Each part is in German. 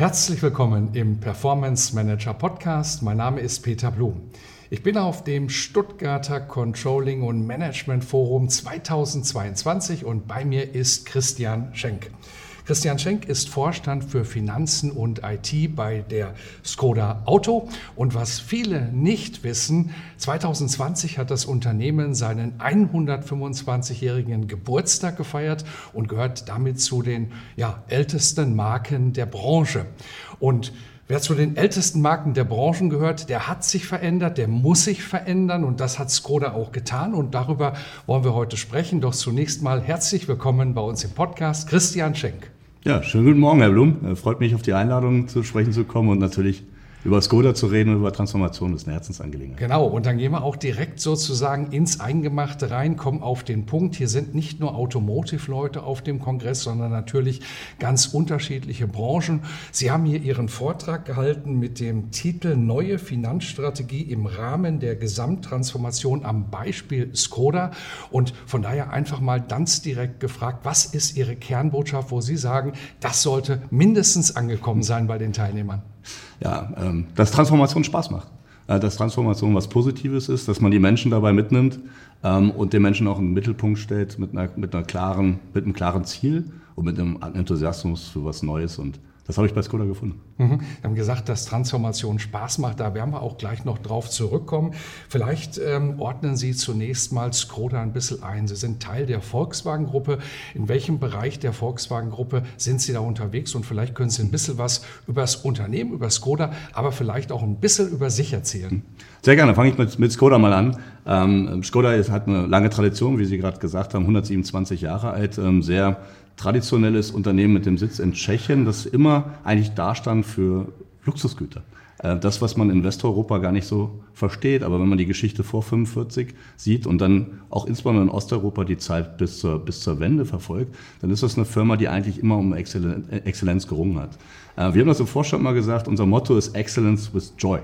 Herzlich willkommen im Performance Manager Podcast. Mein Name ist Peter Blum. Ich bin auf dem Stuttgarter Controlling und Management Forum 2022 und bei mir ist Christian Schenk. Christian Schenk ist Vorstand für Finanzen und IT bei der Skoda Auto. Und was viele nicht wissen, 2020 hat das Unternehmen seinen 125-jährigen Geburtstag gefeiert und gehört damit zu den ja, ältesten Marken der Branche. Und Wer zu den ältesten Marken der Branchen gehört, der hat sich verändert, der muss sich verändern und das hat Skoda auch getan und darüber wollen wir heute sprechen. Doch zunächst mal herzlich willkommen bei uns im Podcast Christian Schenk. Ja, schönen guten Morgen, Herr Blum. Äh, freut mich, auf die Einladung zu sprechen zu kommen und natürlich über Skoda zu reden und über Transformation ist eine Herzensangelegenheit. Genau, und dann gehen wir auch direkt sozusagen ins Eingemachte rein, kommen auf den Punkt. Hier sind nicht nur Automotive-Leute auf dem Kongress, sondern natürlich ganz unterschiedliche Branchen. Sie haben hier Ihren Vortrag gehalten mit dem Titel Neue Finanzstrategie im Rahmen der Gesamttransformation am Beispiel Skoda. Und von daher einfach mal ganz direkt gefragt, was ist Ihre Kernbotschaft, wo Sie sagen, das sollte mindestens angekommen sein bei den Teilnehmern? Ja, ähm, dass Transformation Spaß macht. Äh, dass Transformation was Positives ist, dass man die Menschen dabei mitnimmt ähm, und den Menschen auch in den Mittelpunkt stellt mit, einer, mit, einer klaren, mit einem klaren Ziel und mit einem Enthusiasmus für was Neues und das habe ich bei Skoda gefunden. Mhm. Wir haben gesagt, dass Transformation Spaß macht. Da werden wir auch gleich noch drauf zurückkommen. Vielleicht ähm, ordnen Sie zunächst mal Skoda ein bisschen ein. Sie sind Teil der Volkswagen-Gruppe. In welchem Bereich der Volkswagen-Gruppe sind Sie da unterwegs? Und vielleicht können Sie ein bisschen was über das Unternehmen, über Skoda, aber vielleicht auch ein bisschen über sich erzählen. Sehr gerne. Fange ich mit, mit Skoda mal an. Ähm, Skoda ist, hat eine lange Tradition, wie Sie gerade gesagt haben, 127 Jahre alt, ähm, sehr traditionelles Unternehmen mit dem Sitz in Tschechien, das immer eigentlich dastand für Luxusgüter. Äh, das, was man in Westeuropa gar nicht so versteht, aber wenn man die Geschichte vor 45 sieht und dann auch insbesondere in Osteuropa die Zeit bis zur, bis zur Wende verfolgt, dann ist das eine Firma, die eigentlich immer um Exzellenz gerungen hat. Äh, wir haben das im Vorstand mal gesagt, unser Motto ist Excellence with Joy.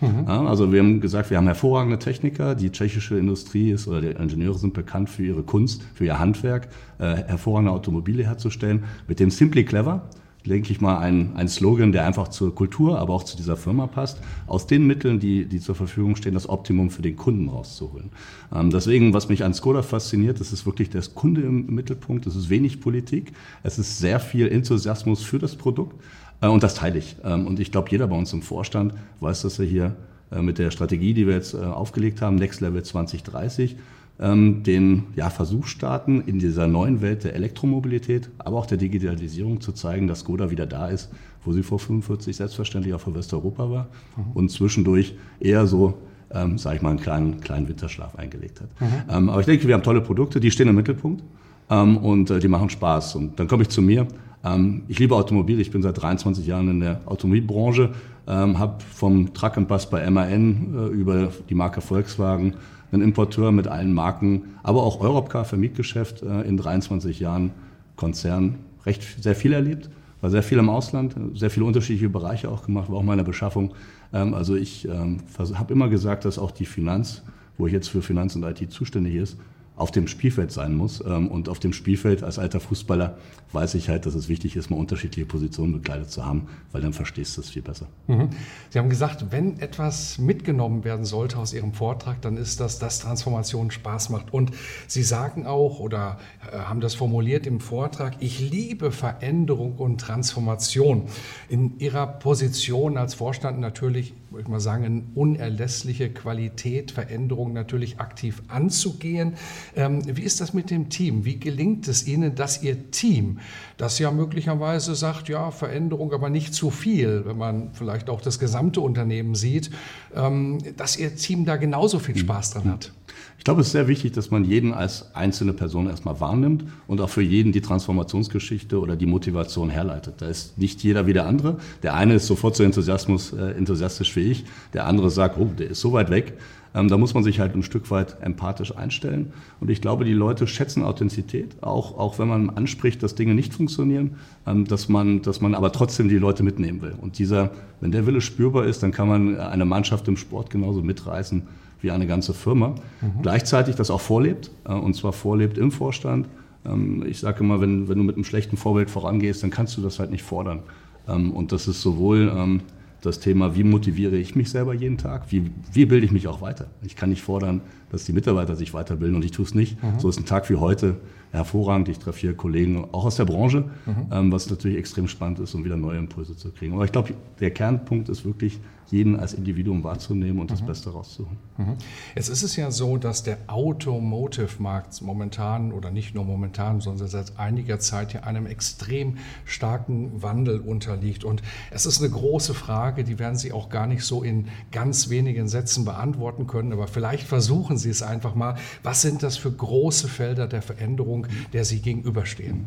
Mhm. Ja, also wir haben gesagt, wir haben hervorragende Techniker. Die tschechische Industrie ist oder die Ingenieure sind bekannt für ihre Kunst, für ihr Handwerk, äh, hervorragende Automobile herzustellen. Mit dem Simply Clever denke ich mal, ein, ein Slogan, der einfach zur Kultur, aber auch zu dieser Firma passt, aus den Mitteln, die, die zur Verfügung stehen, das Optimum für den Kunden rauszuholen. Ähm, deswegen, was mich an Skoda fasziniert, das ist wirklich der Kunde im Mittelpunkt, es ist wenig Politik, es ist sehr viel Enthusiasmus für das Produkt und das teile ich. Ähm, und ich glaube, jeder bei uns im Vorstand weiß, dass er hier äh, mit der Strategie, die wir jetzt äh, aufgelegt haben, Next Level 2030, ähm, den ja, Versuch starten, in dieser neuen Welt der Elektromobilität, aber auch der Digitalisierung zu zeigen, dass Skoda wieder da ist, wo sie vor 45 selbstverständlich auch für Westeuropa war mhm. und zwischendurch eher so, ähm, sage ich mal, einen kleinen, kleinen Winterschlaf eingelegt hat. Mhm. Ähm, aber ich denke, wir haben tolle Produkte, die stehen im Mittelpunkt ähm, und äh, die machen Spaß. Und dann komme ich zu mir. Ähm, ich liebe Automobil, ich bin seit 23 Jahren in der Automobilbranche, ähm, habe vom Truck and Bus bei MAN äh, über die Marke Volkswagen einen Importeur mit allen Marken, aber auch Europcar für Mietgeschäft äh, in 23 Jahren Konzern recht sehr viel erlebt, war sehr viel im Ausland, sehr viele unterschiedliche Bereiche auch gemacht, war auch meine Beschaffung. Ähm, also ich habe immer gesagt, dass auch die Finanz, wo ich jetzt für Finanz und IT zuständig ist, auf dem Spielfeld sein muss. Ähm, und auf dem Spielfeld als alter Fußballer weiß ich halt, dass es wichtig ist, mal unterschiedliche Positionen bekleidet zu haben, weil dann verstehst du es viel besser. Mhm. Sie haben gesagt, wenn etwas mitgenommen werden sollte aus Ihrem Vortrag, dann ist das, dass Transformation Spaß macht. Und Sie sagen auch oder äh, haben das formuliert im Vortrag, ich liebe Veränderung und Transformation. In Ihrer Position als Vorstand natürlich, würde ich mal sagen, eine unerlässliche Qualität, Veränderung natürlich aktiv anzugehen. Ähm, wie ist das mit dem Team? Wie gelingt es Ihnen, dass Ihr Team, das ja möglicherweise sagt, ja, Veränderung, aber nicht zu viel, wenn man vielleicht auch das gesamte Unternehmen sieht, ähm, dass Ihr Team da genauso viel Spaß dran hat? Ich glaube, es ist sehr wichtig, dass man jeden als einzelne Person erstmal wahrnimmt und auch für jeden die Transformationsgeschichte oder die Motivation herleitet. Da ist nicht jeder wie der andere. Der eine ist sofort so äh, enthusiastisch wie ich. Der andere sagt, oh, der ist so weit weg. Ähm, da muss man sich halt ein Stück weit empathisch einstellen. Und ich glaube, die Leute schätzen Authentizität, auch, auch wenn man anspricht, dass Dinge nicht funktionieren, ähm, dass, man, dass man aber trotzdem die Leute mitnehmen will. Und dieser, wenn der Wille spürbar ist, dann kann man eine Mannschaft im Sport genauso mitreißen wie eine ganze Firma. Mhm. Gleichzeitig das auch vorlebt, äh, und zwar vorlebt im Vorstand. Ähm, ich sage immer, wenn, wenn du mit einem schlechten Vorbild vorangehst, dann kannst du das halt nicht fordern. Ähm, und das ist sowohl ähm, das Thema, wie motiviere ich mich selber jeden Tag, wie, wie bilde ich mich auch weiter. Ich kann nicht fordern, dass die Mitarbeiter sich weiterbilden und ich tue es nicht. Mhm. So ist ein Tag wie heute hervorragend. Ich treffe hier Kollegen auch aus der Branche, mhm. ähm, was natürlich extrem spannend ist, um wieder neue Impulse zu kriegen. Aber ich glaube, der Kernpunkt ist wirklich, jeden als Individuum wahrzunehmen und mhm. das Beste rauszuholen. Mhm. Jetzt ist es ja so, dass der Automotive-Markt momentan oder nicht nur momentan, sondern seit einiger Zeit ja einem extrem starken Wandel unterliegt. Und es ist eine große Frage, die werden Sie auch gar nicht so in ganz wenigen Sätzen beantworten können, aber vielleicht versuchen Sie es einfach mal. Was sind das für große Felder der Veränderung, der Sie gegenüberstehen?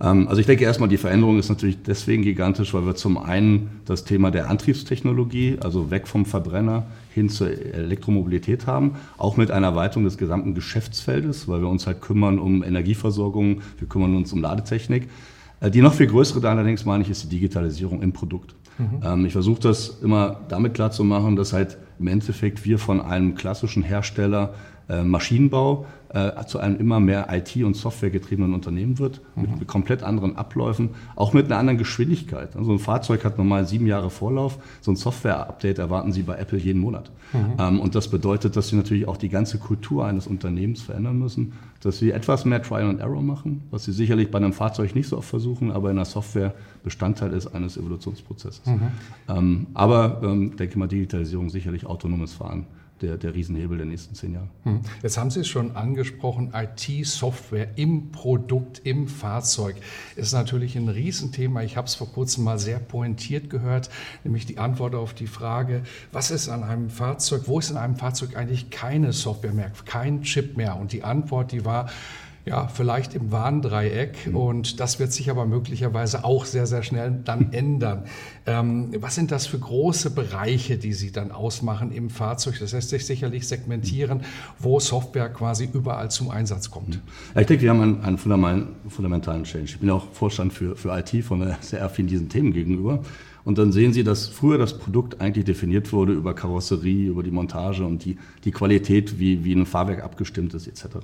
Ähm, also ich denke erstmal, die Veränderung ist natürlich deswegen gigantisch, weil wir zum einen das Thema der Antriebstechnologie, also weg vom Verbrenner hin zur Elektromobilität haben, auch mit einer Erweiterung des gesamten Geschäftsfeldes, weil wir uns halt kümmern um Energieversorgung, wir kümmern uns um Ladetechnik. Äh, die noch viel größere da allerdings, meine ich, ist die Digitalisierung im Produkt. Mhm. Ähm, ich versuche das immer damit klarzumachen, dass halt im Endeffekt wir von einem klassischen Hersteller äh, Maschinenbau äh, zu einem immer mehr IT- und Softwaregetriebenen Unternehmen wird, mhm. mit, mit, komplett anderen Abläufen, auch mit einer anderen Geschwindigkeit. Also ein Fahrzeug hat normal sieben Jahre Vorlauf, so ein Software-Update erwarten Sie bei Apple jeden Monat. Mhm. Ähm, und das bedeutet, dass Sie natürlich auch die ganze Kultur eines Unternehmens verändern müssen, dass Sie etwas mehr Trial and Error machen, was Sie sicherlich bei einem Fahrzeug nicht so oft versuchen, aber in der Software Bestandteil ist eines Evolutionsprozesses. Mhm. Ähm, aber ähm, denke mal, Digitalisierung sicherlich autonomes Fahren der, der Riesenhebel der nächsten zehn Jahre. Hm. Jetzt haben Sie es schon angesprochen, IT-Software im Produkt, im Fahrzeug ist natürlich ein Riesenthema. Ich habe es vor kurzem mal sehr pointiert gehört, nämlich die Antwort auf die Frage, was ist an einem Fahrzeug, wo ist in einem Fahrzeug eigentlich keine Software mehr, kein Chip mehr? Und die Antwort, die war, ja, vielleicht im Warndreieck. Mhm. Und das wird sich aber möglicherweise auch sehr, sehr schnell dann ändern. Ähm, was sind das für große Bereiche, die Sie dann ausmachen im Fahrzeug? Das lässt sich sicherlich segmentieren, wo Software quasi überall zum Einsatz kommt. Ja, ich denke, wir haben einen, einen fundamentalen Change. Ich bin auch Vorstand für, für IT, von daher sehr affin diesen Themen gegenüber. Und dann sehen Sie, dass früher das Produkt eigentlich definiert wurde über Karosserie, über die Montage und die, die Qualität, wie, wie ein Fahrwerk abgestimmt ist etc.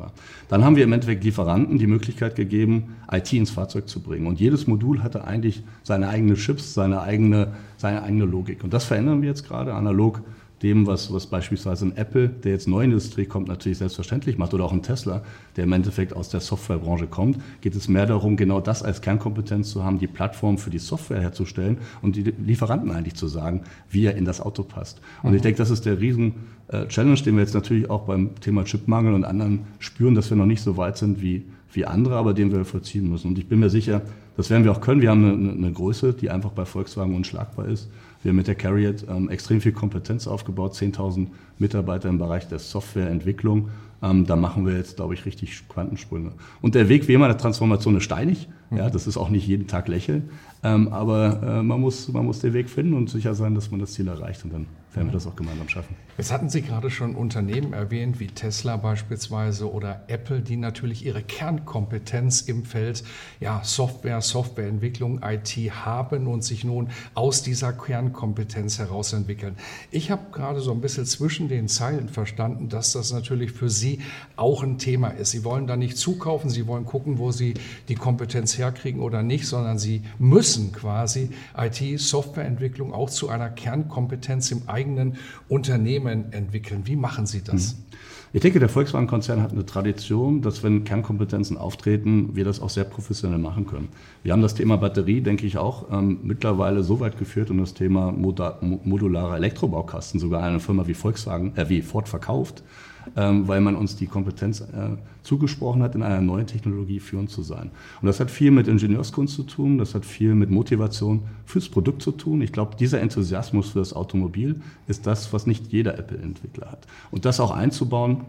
Dann haben wir im Endeffekt Lieferanten die Möglichkeit gegeben, IT ins Fahrzeug zu bringen. Und jedes Modul hatte eigentlich seine eigenen Chips, seine eigene, seine eigene Logik. Und das verändern wir jetzt gerade analog dem, was, was beispielsweise ein Apple, der jetzt neu in die Industrie kommt, natürlich selbstverständlich macht, oder auch ein Tesla, der im Endeffekt aus der Softwarebranche kommt, geht es mehr darum, genau das als Kernkompetenz zu haben, die Plattform für die Software herzustellen und die Lieferanten eigentlich zu sagen, wie er in das Auto passt. Und mhm. ich denke, das ist der riesen äh, Challenge, den wir jetzt natürlich auch beim Thema Chipmangel und anderen spüren, dass wir noch nicht so weit sind wie, wie andere, aber den wir vollziehen müssen. Und ich bin mir sicher, das werden wir auch können. Wir haben eine, eine Größe, die einfach bei Volkswagen unschlagbar ist. Wir haben mit der Carriot ähm, extrem viel Kompetenz aufgebaut, 10.000 Mitarbeiter im Bereich der Softwareentwicklung. Ähm, da machen wir jetzt, glaube ich, richtig Quantensprünge. Und der Weg wie immer der Transformation ist steinig. Ja, das ist auch nicht jeden Tag lächeln. Ähm, aber äh, man, muss, man muss den Weg finden und sicher sein, dass man das Ziel erreicht. Und dann werden wir das auch gemeinsam schaffen. Jetzt hatten Sie gerade schon Unternehmen erwähnt, wie Tesla beispielsweise oder Apple, die natürlich ihre Kernkompetenz im Feld ja, Software, Softwareentwicklung, IT haben und sich nun aus dieser Kernkompetenz heraus entwickeln. Ich habe gerade so ein bisschen zwischen den Zeilen verstanden, dass das natürlich für Sie auch ein Thema ist. Sie wollen da nicht zukaufen, Sie wollen gucken, wo Sie die Kompetenz herkriegen oder nicht, sondern Sie müssen quasi IT, Softwareentwicklung auch zu einer Kernkompetenz im eigenen eigenen Unternehmen entwickeln. Wie machen Sie das? Ich denke, der Volkswagen-Konzern hat eine Tradition, dass wenn Kernkompetenzen auftreten, wir das auch sehr professionell machen können. Wir haben das Thema Batterie, denke ich, auch ähm, mittlerweile so weit geführt und das Thema modularer Elektrobaukasten sogar eine Firma wie Volkswagen, äh, wie Ford verkauft, weil man uns die Kompetenz äh, zugesprochen hat, in einer neuen Technologie führend zu sein. Und das hat viel mit Ingenieurskunst zu tun, das hat viel mit Motivation fürs Produkt zu tun. Ich glaube, dieser Enthusiasmus für das Automobil ist das, was nicht jeder Apple-Entwickler hat. Und das auch einzubauen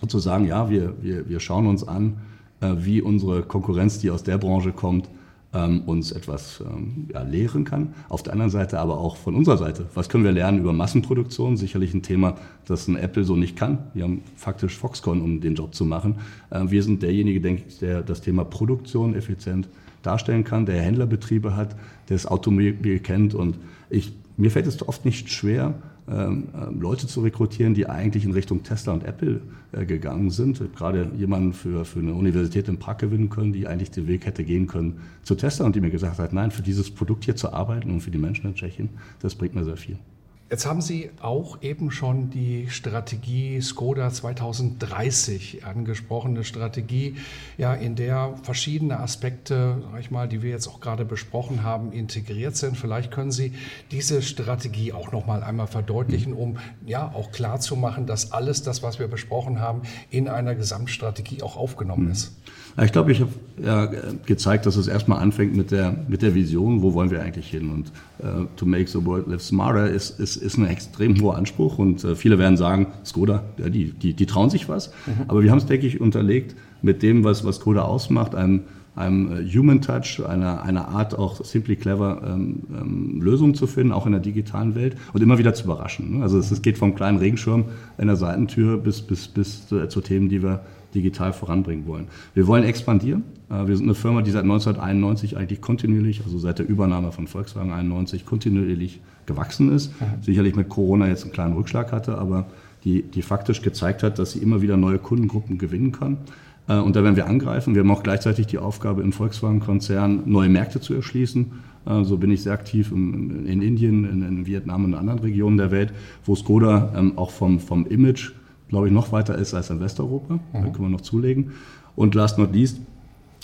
und zu sagen, ja, wir, wir, wir schauen uns an, äh, wie unsere Konkurrenz, die aus der Branche kommt, ähm, uns etwas ähm, ja, lehren kann. Auf der anderen Seite aber auch von unserer Seite. Was können wir lernen über Massenproduktion? Sicherlich ein Thema, das ein Apple so nicht kann. Wir haben faktisch Foxconn, um den Job zu machen. Äh, wir sind derjenige, denke ich, der das Thema Produktion effizient darstellen kann, der Händlerbetriebe hat, der das Automobil kennt. Und ich, mir fällt es oft nicht schwer, ähm, ähm, Leute zu rekrutieren, die eigentlich in Richtung Tesla und Apple äh, gegangen sind. Gerade jemanden für, für eine Universität in Prag gewinnen können, die eigentlich den Weg hätte gehen können zu Tesla und die mir gesagt hat, nein, für dieses Produkt hier zu arbeiten und für die Menschen in Tschechien, das bringt mir sehr viel. Jetzt haben Sie auch eben schon die Strategie Skoda 2030 angesprochen, eine Strategie, ja, in der verschiedene Aspekte, sag ich mal, die wir jetzt auch gerade besprochen haben, integriert sind. Vielleicht können Sie diese Strategie auch noch mal einmal verdeutlichen, um ja auch klar zu machen, dass alles das, was wir besprochen haben, in einer Gesamtstrategie auch aufgenommen ist. Ich glaube, ich habe ja gezeigt, dass es erstmal anfängt mit der, mit der Vision, wo wollen wir eigentlich hin. Und uh, to make the world live smarter ist, ist, ist ein extrem hoher Anspruch. Und uh, viele werden sagen, Skoda, ja, die, die, die trauen sich was. Mhm. Aber wir haben es, denke ich, unterlegt mit dem, was, was Skoda ausmacht, einem, einem äh, Human Touch, einer, einer Art auch simply clever ähm, ähm, Lösungen zu finden, auch in der digitalen Welt und immer wieder zu überraschen. Ne? Also es, es, geht vom kleinen Regenschirm in der Seitentür bis, bis, bis zu, zu Themen, die wir digital voranbringen wollen. Wir wollen expandieren. Äh, wir sind eine Firma, die seit 1991 eigentlich kontinuierlich, also seit der Übernahme von Volkswagen 91, kontinuierlich gewachsen ist. Sicherlich mit Corona jetzt einen kleinen Rückschlag hatte, aber die, die faktisch gezeigt hat, dass sie immer wieder neue Kundengruppen gewinnen kann. Äh, und da werden wir angreifen. Wir haben auch gleichzeitig die Aufgabe, im Volkswagen-Konzern neue Märkte zu erschließen. Äh, so bin ich sehr aktiv in, Indien, in, Vietnam und in anderen Regionen der Welt, wo Skoda ähm, auch vom, vom Image glaube ich, noch weiter ist als in Westeuropa. Mhm. Da können wir noch zulegen. Und last not least,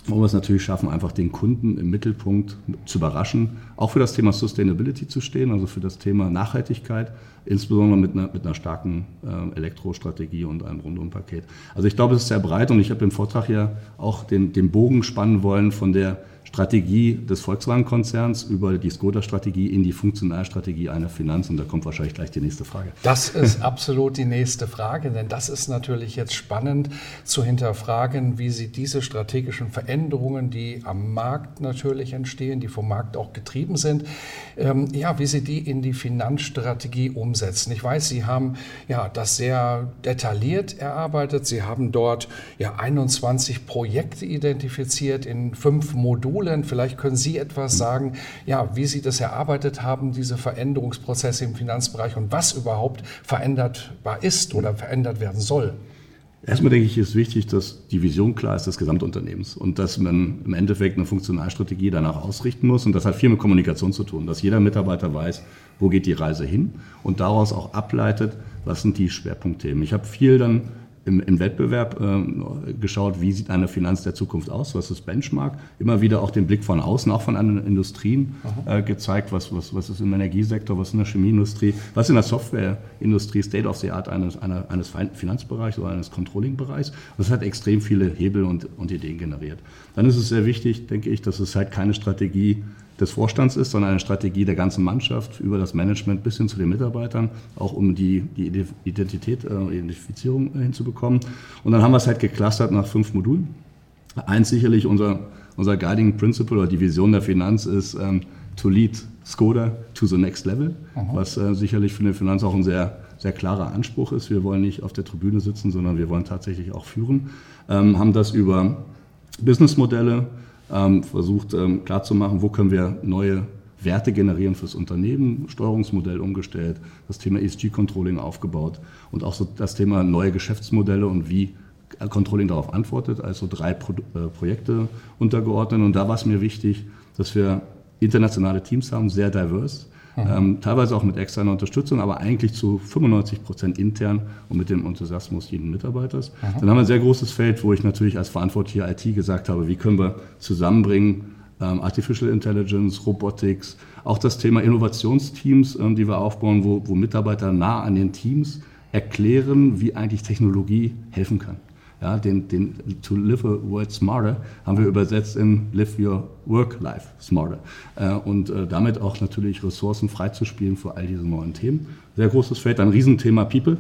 wollen wir es natürlich schaffen, einfach den Kunden im Mittelpunkt zu überraschen, auch für das Thema Sustainability zu stehen, also für das Thema Nachhaltigkeit, insbesondere mit einer, mit einer starken äh, Elektrostrategie und einem Rundumpaket. Also ich glaube, es ist sehr breit und ich habe im Vortrag ja auch den, den Bogen spannen wollen von der Strategie des Volkswagen-Konzerns über die Skoda-Strategie in die Funktionalstrategie einer Finanz. Und da kommt wahrscheinlich gleich die nächste Frage. Das ist absolut die nächste Frage, denn das ist natürlich jetzt spannend zu hinterfragen, wie Sie diese strategischen Veränderungen, die am Markt natürlich entstehen, die vom Markt auch getrieben sind, ähm, ja, wie Sie die in die Finanzstrategie umsetzen. Ich weiß, Sie haben ja das sehr detailliert erarbeitet. Sie haben dort ja 21 Projekte identifiziert in fünf Modulen Modulen. Vielleicht können Sie etwas sagen, ja, wie Sie das erarbeitet haben, diese Veränderungsprozesse im Finanzbereich und was überhaupt veränderbar ist oder verändert werden soll. Erstmal denke ich, ist wichtig, dass die Vision klar ist des Gesamtunternehmens und dass man im Endeffekt eine Funktionalstrategie danach ausrichten muss. Und das hat viel mit Kommunikation zu tun, dass jeder Mitarbeiter weiß, wo geht die Reise hin und daraus auch ableitet, was sind die Schwerpunktthemen. Ich habe viel dann im, im Wettbewerb äh, geschaut, wie sieht eine Finanz der Zukunft aus, was ist Benchmark, immer wieder auch den Blick von außen, auch von anderen Industrien äh, gezeigt, was, was, was ist im Energiesektor, was ist in der Chemieindustrie, was ist in der Softwareindustrie, State of the Art eines, einer, eines Finanzbereichs oder eines Controlling-Bereichs. Das hat extrem viele Hebel und, und Ideen generiert. Dann ist es sehr wichtig, denke ich, dass es halt keine Strategie des Vorstands ist, sondern eine Strategie der ganzen Mannschaft über das Management bis hin zu den Mitarbeitern, auch um die, die Identität, äh, Identifizierung hinzubekommen. Und dann haben wir es halt geclustert nach fünf Modulen. Eins sicherlich unser, unser Guiding Principle oder die Vision der Finanz ist ähm, to lead Skoda to the next level, Aha. was äh, sicherlich für eine Finanz auch ein sehr, sehr klarer Anspruch ist. Wir wollen nicht auf der Tribüne sitzen, sondern wir wollen tatsächlich auch führen. Ähm, haben das über Businessmodelle, ähm, versucht ähm, klarzumachen, wo können wir neue Werte generieren fürs Unternehmen, Steuerungsmodell umgestellt, das Thema ESG-Controlling aufgebaut und auch so das Thema neue Geschäftsmodelle und wie Controlling darauf antwortet, also drei Pro äh, Projekte untergeordnet. Und da war es mir wichtig, dass wir internationale Teams haben, sehr diverse, Mhm. Ähm, teilweise auch mit externer Unterstützung, aber eigentlich zu 95 Prozent intern und mit dem Enthusiasmus jeden Mitarbeiters. Mhm. Dann haben wir ein sehr großes Feld, wo ich natürlich als verantwortlicher IT gesagt habe, wie können wir zusammenbringen, ähm, Artificial Intelligence, Robotics, auch das Thema Innovationsteams, ähm, die wir aufbauen, wo, wo Mitarbeiter nah an den Teams erklären, wie eigentlich Technologie helfen kann. Ja, den, den To Live a World Smarter haben wir übersetzt in Live Your Work Life Smarter. Äh, und äh, damit auch natürlich Ressourcen freizuspielen für all diese neuen Themen. Sehr großes Feld, ein Riesenthema People,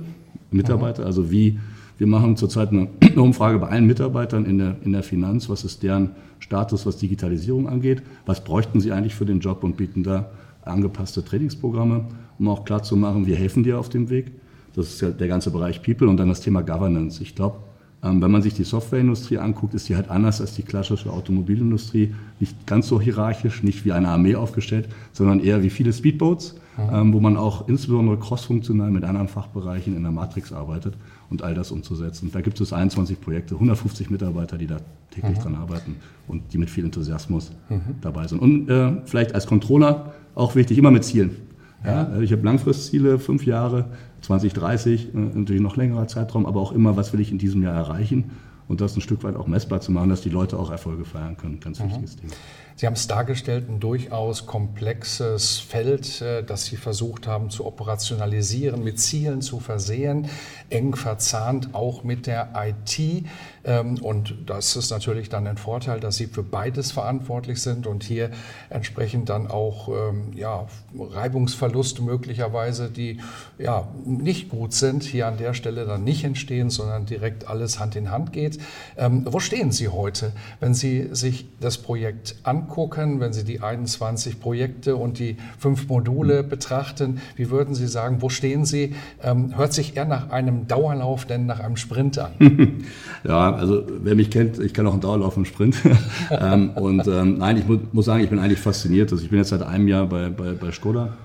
Mitarbeiter, also wie wir machen zurzeit eine, Umfrage bei allen Mitarbeitern in der, in der Finanz, was ist deren Status, was Digitalisierung angeht, was bräuchten sie eigentlich für den Job und bieten da angepasste Trainingsprogramme, um auch klarzumachen, wir helfen dir auf dem Weg. Das ist ja der ganze Bereich People und dann das Thema Governance. Ich glaube, wenn man sich die Softwareindustrie anguckt, ist die halt anders als die klassische Automobilindustrie. Nicht ganz so hierarchisch, nicht wie eine Armee aufgestellt, sondern eher wie viele Speedboats, mhm. wo man auch insbesondere crossfunktional mit anderen Fachbereichen in der Matrix arbeitet und all das umzusetzen. Da gibt es 21 Projekte, 150 Mitarbeiter, die da täglich mhm. dran arbeiten und die mit viel Enthusiasmus mhm. dabei sind. Und äh, vielleicht als Controller auch wichtig, immer mit Zielen. Ja, ich habe Langfristziele, fünf Jahre, 2030, äh, natürlich noch längerer Zeitraum, aber auch immer, was will ich in diesem Jahr erreichen und das ein Stück weit auch messbar zu machen, dass die Leute auch Erfolge feiern können. Ganz mhm. wichtiges Thema. Sie haben es dargestellt, ein durchaus komplexes Feld, äh, das Sie versucht haben zu operationalisieren, mit Zielen zu versehen, eng verzahnt auch mit der IT. Ähm, und das ist natürlich dann ein Vorteil, dass Sie für beides verantwortlich sind und hier entsprechend dann auch ähm, ja, Reibungsverluste möglicherweise, die ja, nicht gut sind, hier an der Stelle dann nicht entstehen, sondern direkt alles Hand in Hand geht. Ähm, wo stehen Sie heute, wenn Sie sich das Projekt angucken? wenn Sie die 21 Projekte und die fünf Module betrachten, wie würden Sie sagen, wo stehen Sie? Ähm, hört sich eher nach einem Dauerlauf denn nach einem Sprint an? ja, also wer mich kennt, ich kann auch einen Dauerlauf und Sprint. ähm, und ähm, nein, ich mu muss sagen, ich bin eigentlich fasziniert. Also ich bin jetzt seit einem Jahr bei, bei, bei Skoda.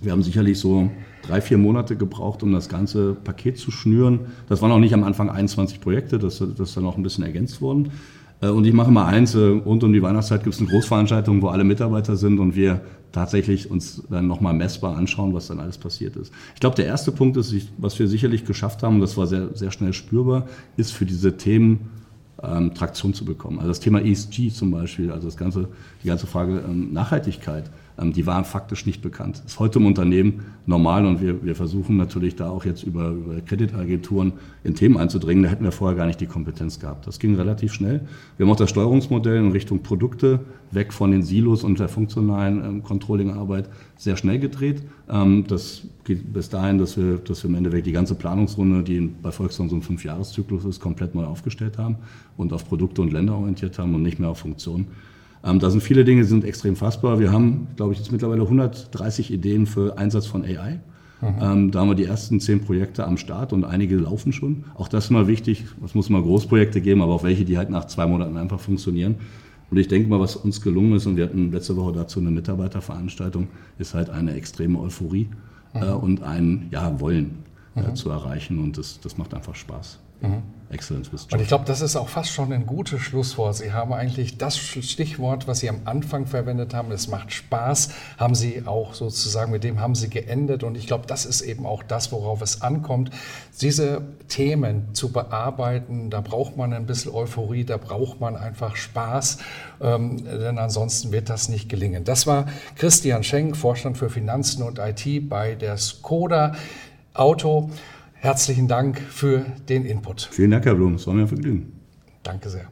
Wir haben sicherlich so drei, vier Monate gebraucht, um das ganze Paket zu schnüren. Das waren auch nicht am Anfang 21 Projekte, das, das ist dann auch ein bisschen ergänzt worden. Äh, und ich mache mal eins, äh, rund um die Weihnachtszeit gibt es eine Großveranstaltung, wo alle Mitarbeiter sind und wir tatsächlich uns dann nochmal messbar anschauen, was dann alles passiert ist. Ich glaube, der erste Punkt ist, was wir sicherlich geschafft haben, und das war sehr, sehr schnell spürbar, ist für diese Themen ähm, Traktion zu bekommen. Also das Thema ESG zum Beispiel, also das ganze, die ganze Frage ähm, Nachhaltigkeit die waren faktisch nicht bekannt. Das ist heute im Unternehmen normal und wir, wir versuchen natürlich da auch jetzt über, über Kreditagenturen in Themen einzudringen. Da hätten wir vorher gar nicht die Kompetenz gehabt. Das ging relativ schnell. Wir haben auch das Steuerungsmodell in Richtung Produkte, weg von den Silos und der funktionalen ähm, Controlling-Arbeit sehr schnell gedreht. Ähm, das geht bis dahin, dass wir, dass wir im Endeffekt die ganze Planungsrunde, die bei Volkswagen so ein Fünfjahreszyklus ist, komplett neu aufgestellt haben und auf Produkte und Länder orientiert haben und nicht mehr auf Funktionen. Ähm, da sind viele Dinge, die sind extrem fassbar. Wir haben, glaube ich, jetzt mittlerweile 130 Ideen für Einsatz von AI. Mhm. Ähm, da haben wir die ersten zehn Projekte am Start und einige laufen schon. Auch das ist mal wichtig. Es muss mal Großprojekte geben, aber auch welche, die halt nach zwei Monaten einfach funktionieren. Und ich denke mal, was uns gelungen ist, und wir hatten letzte Woche dazu eine Mitarbeiterveranstaltung, ist halt eine extreme Euphorie mhm. äh, und ein ja, Wollen äh, mhm. zu erreichen. Und das, das macht einfach Spaß. Mhm. Excellence with Und ich glaube, das ist auch fast schon ein gutes Schlusswort. Sie haben eigentlich das Stichwort, was Sie am Anfang verwendet haben, es macht Spaß, haben Sie auch sozusagen, mit dem haben Sie geendet. Und ich glaube, das ist eben auch das, worauf es ankommt. Diese Themen zu bearbeiten, da braucht man ein bisschen Euphorie, da braucht man einfach Spaß, ähm, denn ansonsten wird das nicht gelingen. Das war Christian Schenk, Vorstand für Finanzen und IT bei der Skoda Auto. Herzlichen Dank für den Input. Vielen Dank, Herr Blum. Es war mir ein Vergnügen. Danke sehr.